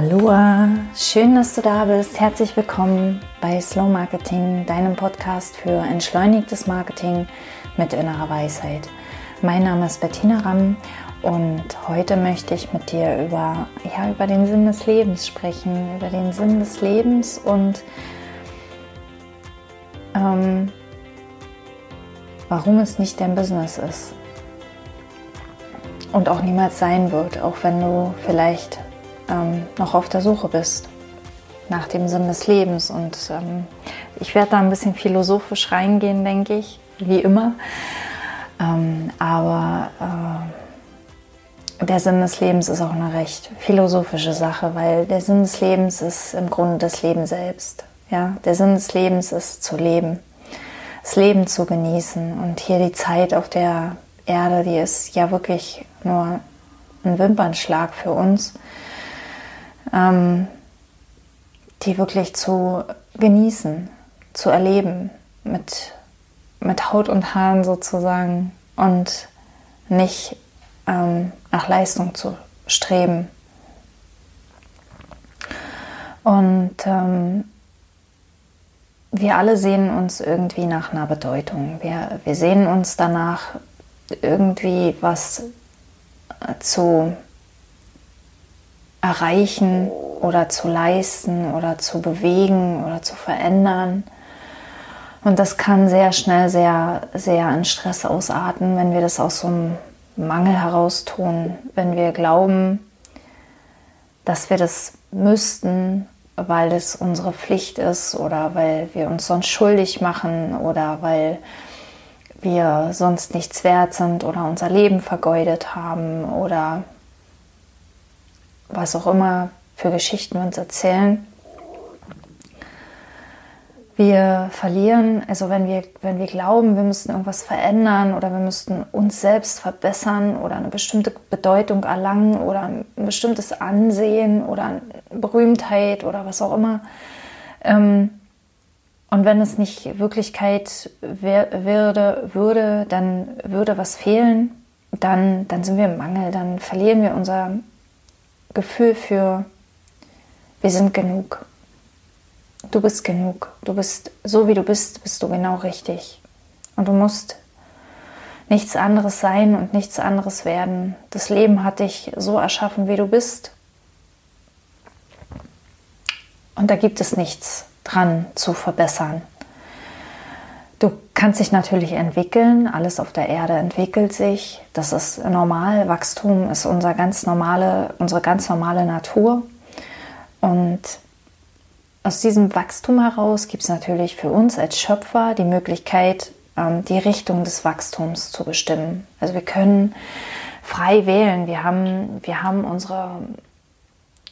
Aloha, schön, dass du da bist. Herzlich willkommen bei Slow Marketing, deinem Podcast für entschleunigtes Marketing mit innerer Weisheit. Mein Name ist Bettina Ramm und heute möchte ich mit dir über, ja, über den Sinn des Lebens sprechen, über den Sinn des Lebens und ähm, warum es nicht dein Business ist und auch niemals sein wird, auch wenn du vielleicht ähm, noch auf der Suche bist nach dem Sinn des Lebens. Und ähm, ich werde da ein bisschen philosophisch reingehen, denke ich, wie immer. Ähm, aber äh, der Sinn des Lebens ist auch eine recht philosophische Sache, weil der Sinn des Lebens ist im Grunde das Leben selbst. Ja? Der Sinn des Lebens ist zu leben, das Leben zu genießen. Und hier die Zeit auf der Erde, die ist ja wirklich nur ein Wimpernschlag für uns ähm, die wirklich zu genießen, zu erleben, mit, mit Haut und Haaren sozusagen und nicht ähm, nach Leistung zu streben. Und ähm, wir alle sehen uns irgendwie nach einer Bedeutung. Wir, wir sehen uns danach, irgendwie was zu erreichen oder zu leisten oder zu bewegen oder zu verändern. Und das kann sehr schnell sehr, sehr in Stress ausarten, wenn wir das aus so einem Mangel heraus tun, wenn wir glauben, dass wir das müssten, weil es unsere Pflicht ist oder weil wir uns sonst schuldig machen oder weil wir sonst nichts wert sind oder unser Leben vergeudet haben oder was auch immer für Geschichten wir uns erzählen. Wir verlieren, also wenn wir, wenn wir glauben, wir müssten irgendwas verändern oder wir müssten uns selbst verbessern oder eine bestimmte Bedeutung erlangen oder ein bestimmtes Ansehen oder Berühmtheit oder was auch immer. Ähm, und wenn es nicht Wirklichkeit würde, würde, dann würde was fehlen, dann, dann sind wir im Mangel, dann verlieren wir unser Gefühl für, wir sind genug. Du bist genug. Du bist so wie du bist, bist du genau richtig. Und du musst nichts anderes sein und nichts anderes werden. Das Leben hat dich so erschaffen, wie du bist. Und da gibt es nichts dran zu verbessern. Du kannst dich natürlich entwickeln, alles auf der Erde entwickelt sich, das ist normal, Wachstum ist unser ganz normale, unsere ganz normale Natur. Und aus diesem Wachstum heraus gibt es natürlich für uns als Schöpfer die Möglichkeit, ähm, die Richtung des Wachstums zu bestimmen. Also wir können frei wählen, wir haben, wir haben unsere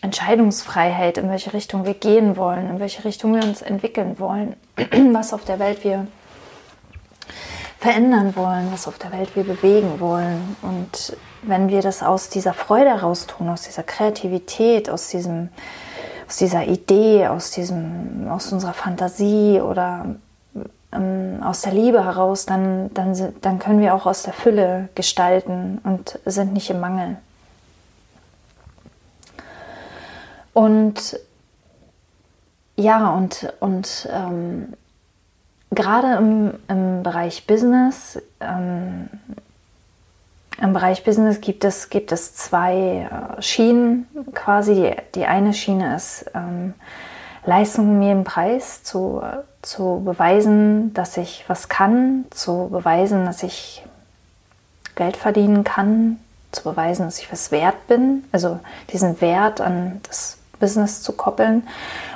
Entscheidungsfreiheit, in welche Richtung wir gehen wollen, in welche Richtung wir uns entwickeln wollen, was auf der Welt wir verändern wollen, was auf der Welt wir bewegen wollen. Und wenn wir das aus dieser Freude heraus tun, aus dieser Kreativität, aus diesem, aus dieser Idee, aus diesem, aus unserer Fantasie oder ähm, aus der Liebe heraus, dann, dann, dann können wir auch aus der Fülle gestalten und sind nicht im Mangel. Und ja, und, und ähm, gerade im, im Bereich Business, ähm, im Bereich Business gibt es, gibt es zwei äh, Schienen quasi. Die, die eine Schiene ist ähm, Leistung um jeden Preis, zu, zu beweisen, dass ich was kann, zu beweisen, dass ich Geld verdienen kann, zu beweisen, dass ich was wert bin, also diesen Wert an das Business zu koppeln.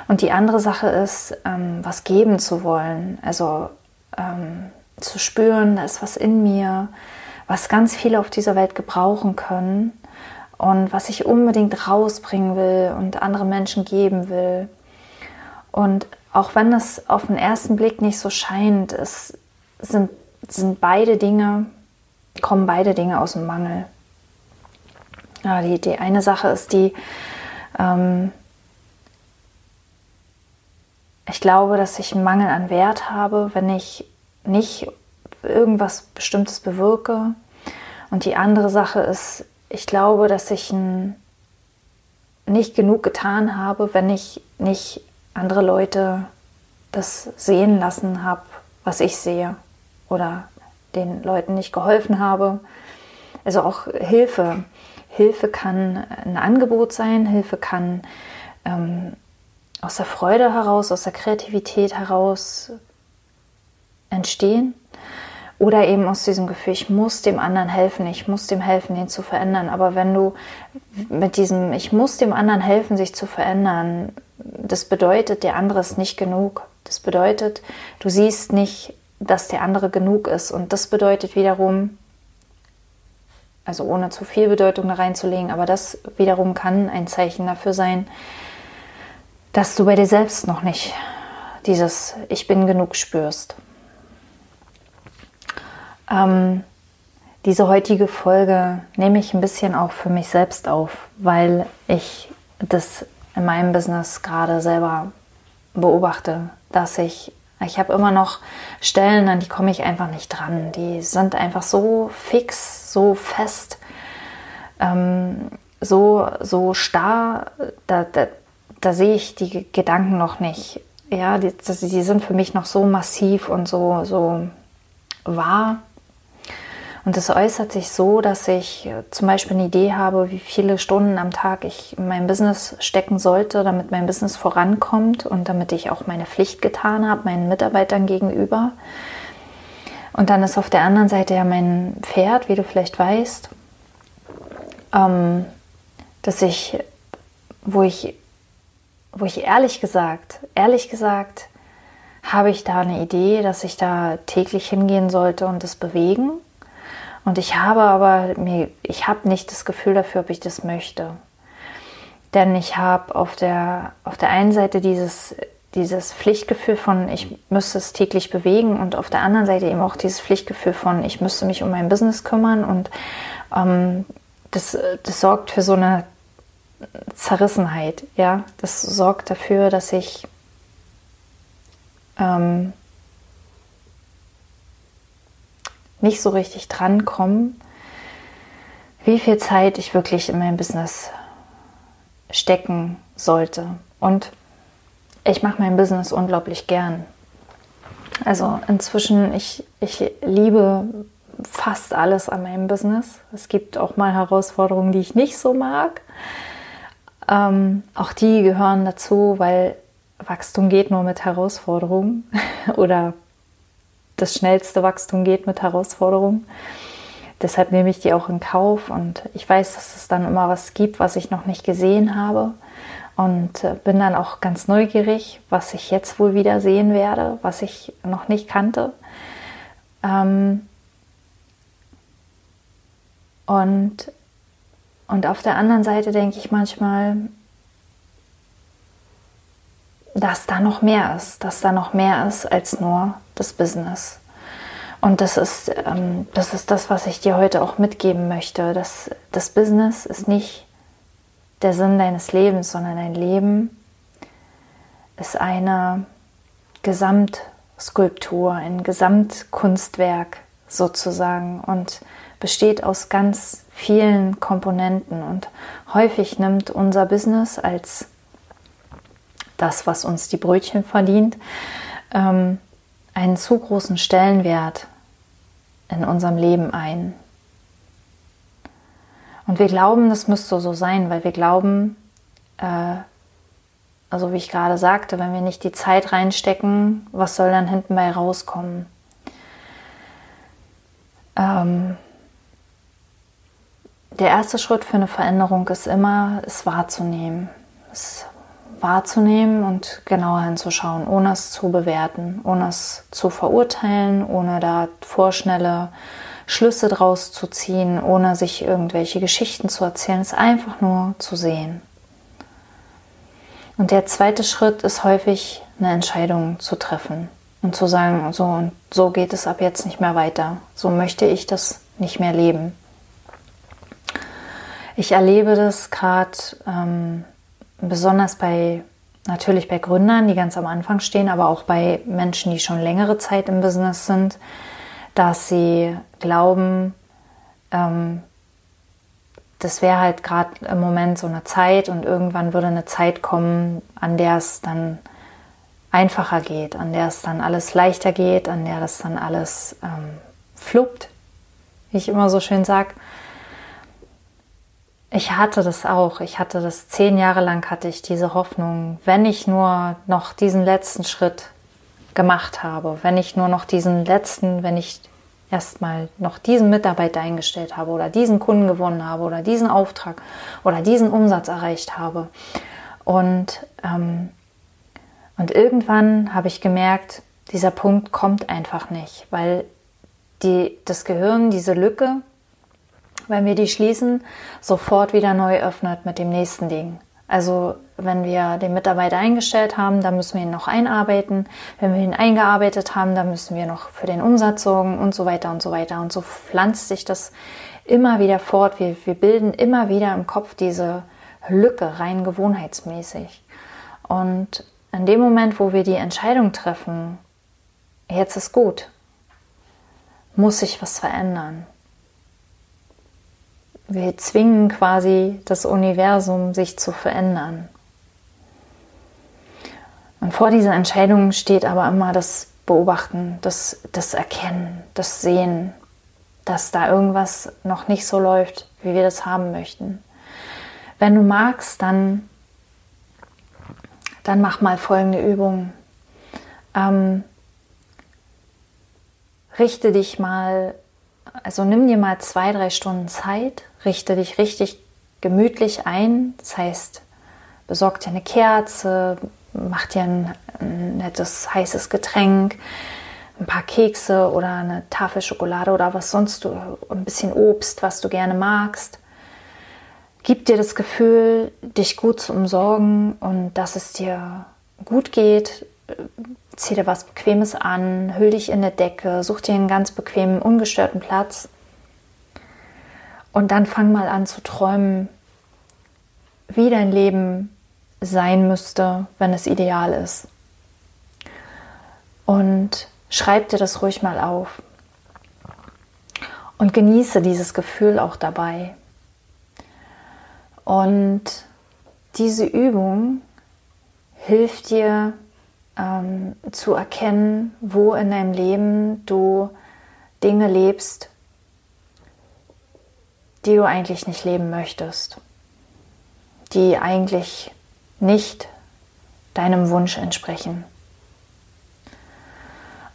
Und die andere Sache ist, ähm, was geben zu wollen. Also ähm, zu spüren, da ist was in mir, was ganz viele auf dieser Welt gebrauchen können und was ich unbedingt rausbringen will und andere Menschen geben will. Und auch wenn das auf den ersten Blick nicht so scheint, es sind, sind beide Dinge, kommen beide Dinge aus dem Mangel. Ja, die, die eine Sache ist die, ähm, ich glaube, dass ich einen Mangel an Wert habe, wenn ich nicht irgendwas Bestimmtes bewirke. Und die andere Sache ist, ich glaube, dass ich nicht genug getan habe, wenn ich nicht andere Leute das sehen lassen habe, was ich sehe oder den Leuten nicht geholfen habe. Also auch Hilfe. Hilfe kann ein Angebot sein, Hilfe kann ähm, aus der Freude heraus, aus der Kreativität heraus entstehen. Oder eben aus diesem Gefühl, ich muss dem anderen helfen, ich muss dem helfen, ihn zu verändern. Aber wenn du mit diesem, ich muss dem anderen helfen, sich zu verändern, das bedeutet, der andere ist nicht genug. Das bedeutet, du siehst nicht, dass der andere genug ist. Und das bedeutet wiederum, also ohne zu viel Bedeutung da reinzulegen, aber das wiederum kann ein Zeichen dafür sein, dass du bei dir selbst noch nicht dieses Ich bin genug spürst. Ähm, diese heutige Folge nehme ich ein bisschen auch für mich selbst auf, weil ich das in meinem Business gerade selber beobachte, dass ich, ich habe immer noch Stellen, an die komme ich einfach nicht dran. Die sind einfach so fix, so fest, ähm, so, so starr, da, da, da sehe ich die Gedanken noch nicht. Ja, die, die sind für mich noch so massiv und so, so wahr und das äußert sich so, dass ich äh, zum Beispiel eine Idee habe, wie viele Stunden am Tag ich in mein Business stecken sollte, damit mein Business vorankommt und damit ich auch meine Pflicht getan habe, meinen Mitarbeitern gegenüber. Und dann ist auf der anderen Seite ja mein Pferd, wie du vielleicht weißt, ähm, dass ich, wo ich, wo ich ehrlich gesagt, ehrlich gesagt, habe ich da eine Idee, dass ich da täglich hingehen sollte und das bewegen. Und ich habe aber ich habe nicht das Gefühl dafür, ob ich das möchte. Denn ich habe auf der, auf der einen Seite dieses, dieses Pflichtgefühl von, ich müsste es täglich bewegen und auf der anderen Seite eben auch dieses Pflichtgefühl von, ich müsste mich um mein Business kümmern und ähm, das, das sorgt für so eine Zerrissenheit. Ja, das sorgt dafür, dass ich ähm, nicht so richtig drankommen, wie viel Zeit ich wirklich in mein Business stecken sollte. Und ich mache mein Business unglaublich gern. Also inzwischen, ich, ich liebe fast alles an meinem Business. Es gibt auch mal Herausforderungen, die ich nicht so mag. Ähm, auch die gehören dazu, weil Wachstum geht nur mit Herausforderungen oder das schnellste Wachstum geht mit Herausforderungen. Deshalb nehme ich die auch in Kauf und ich weiß, dass es dann immer was gibt, was ich noch nicht gesehen habe und äh, bin dann auch ganz neugierig, was ich jetzt wohl wieder sehen werde, was ich noch nicht kannte. Ähm und, und auf der anderen Seite denke ich manchmal, dass da noch mehr ist, dass da noch mehr ist als nur das Business. Und das ist, ähm, das ist das, was ich dir heute auch mitgeben möchte. Das, das Business ist nicht der Sinn deines Lebens, sondern dein Leben ist eine Gesamtskulptur, ein Gesamtkunstwerk sozusagen und besteht aus ganz vielen Komponenten. Und häufig nimmt unser Business als das, was uns die Brötchen verdient, ähm, einen zu großen Stellenwert in unserem Leben ein. Und wir glauben, das müsste so sein, weil wir glauben, äh, also wie ich gerade sagte, wenn wir nicht die Zeit reinstecken, was soll dann hinten bei rauskommen? Ähm, der erste Schritt für eine Veränderung ist immer, es wahrzunehmen. Es wahrzunehmen und genauer hinzuschauen, ohne es zu bewerten, ohne es zu verurteilen, ohne da vorschnelle Schlüsse draus zu ziehen, ohne sich irgendwelche Geschichten zu erzählen, es einfach nur zu sehen. Und der zweite Schritt ist häufig eine Entscheidung zu treffen und zu sagen, so und so geht es ab jetzt nicht mehr weiter. So möchte ich das nicht mehr leben. Ich erlebe das gerade ähm, besonders bei natürlich bei Gründern, die ganz am Anfang stehen, aber auch bei Menschen, die schon längere Zeit im Business sind, dass sie glauben, ähm, das wäre halt gerade im Moment so eine Zeit und irgendwann würde eine Zeit kommen, an der es dann einfacher geht, an der es dann alles leichter geht, an der das dann alles ähm, fluppt, wie ich immer so schön sage. Ich hatte das auch. Ich hatte das zehn Jahre lang hatte ich diese Hoffnung, wenn ich nur noch diesen letzten Schritt gemacht habe, wenn ich nur noch diesen letzten, wenn ich erstmal noch diesen Mitarbeiter eingestellt habe oder diesen Kunden gewonnen habe oder diesen Auftrag oder diesen Umsatz erreicht habe. Und, ähm, und irgendwann habe ich gemerkt, dieser Punkt kommt einfach nicht, weil die, das Gehirn diese Lücke, wenn wir die schließen, sofort wieder neu öffnet mit dem nächsten Ding. Also wenn wir den Mitarbeiter eingestellt haben, dann müssen wir ihn noch einarbeiten. Wenn wir ihn eingearbeitet haben, dann müssen wir noch für den Umsatz sorgen und so weiter und so weiter. Und so pflanzt sich das immer wieder fort. Wir, wir bilden immer wieder im Kopf diese Lücke rein gewohnheitsmäßig. Und in dem Moment, wo wir die Entscheidung treffen, jetzt ist gut, muss sich was verändern. Wir zwingen quasi das Universum, sich zu verändern. Und vor dieser Entscheidung steht aber immer das Beobachten, das, das Erkennen, das Sehen, dass da irgendwas noch nicht so läuft, wie wir das haben möchten. Wenn du magst, dann, dann mach mal folgende Übung. Ähm, richte dich mal, also nimm dir mal zwei, drei Stunden Zeit, richte dich richtig gemütlich ein. Das heißt, besorg dir eine Kerze, mach dir ein, ein nettes heißes Getränk, ein paar Kekse oder eine Tafel Schokolade oder was sonst du, ein bisschen Obst, was du gerne magst. Gib dir das Gefühl, dich gut zu umsorgen und dass es dir gut geht. Zieh dir was Bequemes an, hüll dich in eine Decke, such dir einen ganz bequemen, ungestörten Platz. Und dann fang mal an zu träumen, wie dein Leben sein müsste, wenn es ideal ist. Und schreib dir das ruhig mal auf. Und genieße dieses Gefühl auch dabei. Und diese Übung hilft dir ähm, zu erkennen, wo in deinem Leben du Dinge lebst, die du eigentlich nicht leben möchtest, die eigentlich nicht deinem Wunsch entsprechen.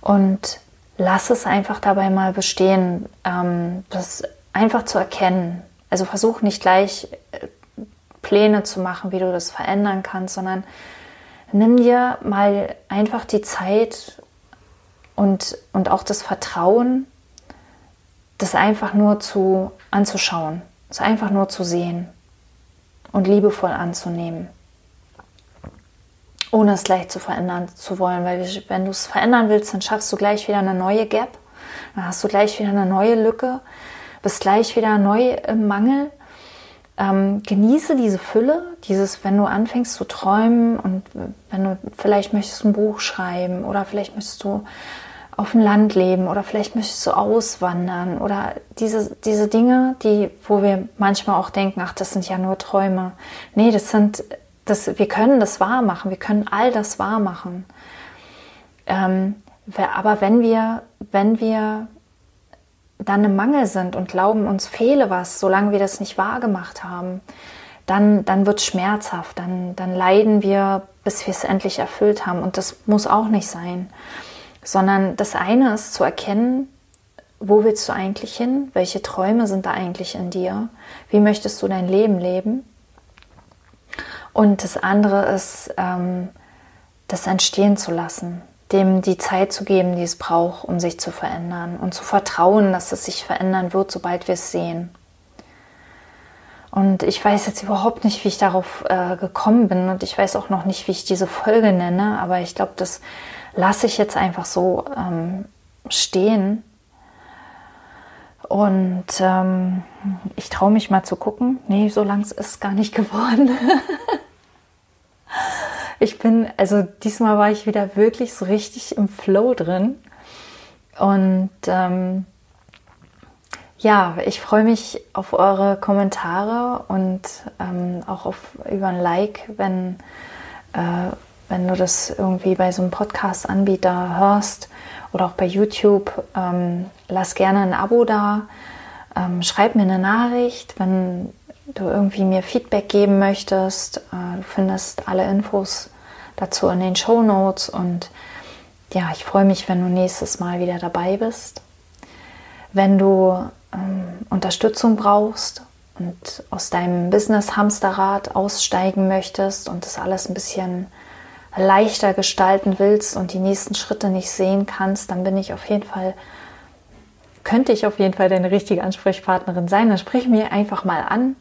Und lass es einfach dabei mal bestehen, ähm, das einfach zu erkennen. Also versuch nicht gleich äh, Pläne zu machen, wie du das verändern kannst, sondern nimm dir mal einfach die Zeit und, und auch das Vertrauen, das einfach nur zu anzuschauen, es einfach nur zu sehen und liebevoll anzunehmen ohne es gleich zu verändern zu wollen. Weil wenn du es verändern willst, dann schaffst du gleich wieder eine neue Gap, dann hast du gleich wieder eine neue Lücke, bist gleich wieder neu im Mangel. Ähm, genieße diese Fülle, dieses, wenn du anfängst zu träumen und wenn du vielleicht möchtest ein Buch schreiben oder vielleicht möchtest du auf dem Land leben oder vielleicht möchtest du auswandern oder diese, diese Dinge, die, wo wir manchmal auch denken, ach, das sind ja nur Träume. Nee, das sind das, wir können das wahr machen, wir können all das wahr machen. Ähm, aber wenn wir, wenn wir dann im Mangel sind und glauben, uns fehle was, solange wir das nicht wahr gemacht haben, dann, dann wird es schmerzhaft, dann, dann leiden wir, bis wir es endlich erfüllt haben. Und das muss auch nicht sein. Sondern das eine ist zu erkennen, wo willst du eigentlich hin? Welche Träume sind da eigentlich in dir? Wie möchtest du dein Leben leben? Und das andere ist, ähm, das entstehen zu lassen, dem die Zeit zu geben, die es braucht, um sich zu verändern und zu vertrauen, dass es sich verändern wird, sobald wir es sehen. Und ich weiß jetzt überhaupt nicht, wie ich darauf äh, gekommen bin und ich weiß auch noch nicht, wie ich diese Folge nenne, aber ich glaube, das lasse ich jetzt einfach so ähm, stehen. Und ähm, ich traue mich mal zu gucken. Nee, so lang ist es gar nicht geworden. Ich bin, also diesmal war ich wieder wirklich so richtig im Flow drin. Und ähm, ja, ich freue mich auf eure Kommentare und ähm, auch auf, über ein Like, wenn, äh, wenn du das irgendwie bei so einem Podcast-Anbieter hörst oder auch bei YouTube. Ähm, lass gerne ein Abo da. Ähm, schreib mir eine Nachricht, wenn du irgendwie mir Feedback geben möchtest. Äh, du findest alle Infos dazu in den Show Notes und ja, ich freue mich, wenn du nächstes Mal wieder dabei bist. Wenn du ähm, Unterstützung brauchst und aus deinem Business-Hamsterrad aussteigen möchtest und das alles ein bisschen leichter gestalten willst und die nächsten Schritte nicht sehen kannst, dann bin ich auf jeden Fall, könnte ich auf jeden Fall deine richtige Ansprechpartnerin sein. Dann sprich mir einfach mal an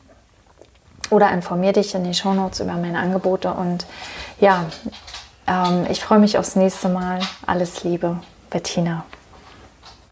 oder informier dich in den Shownotes über meine Angebote. Und ja, ähm, ich freue mich aufs nächste Mal. Alles Liebe, Bettina.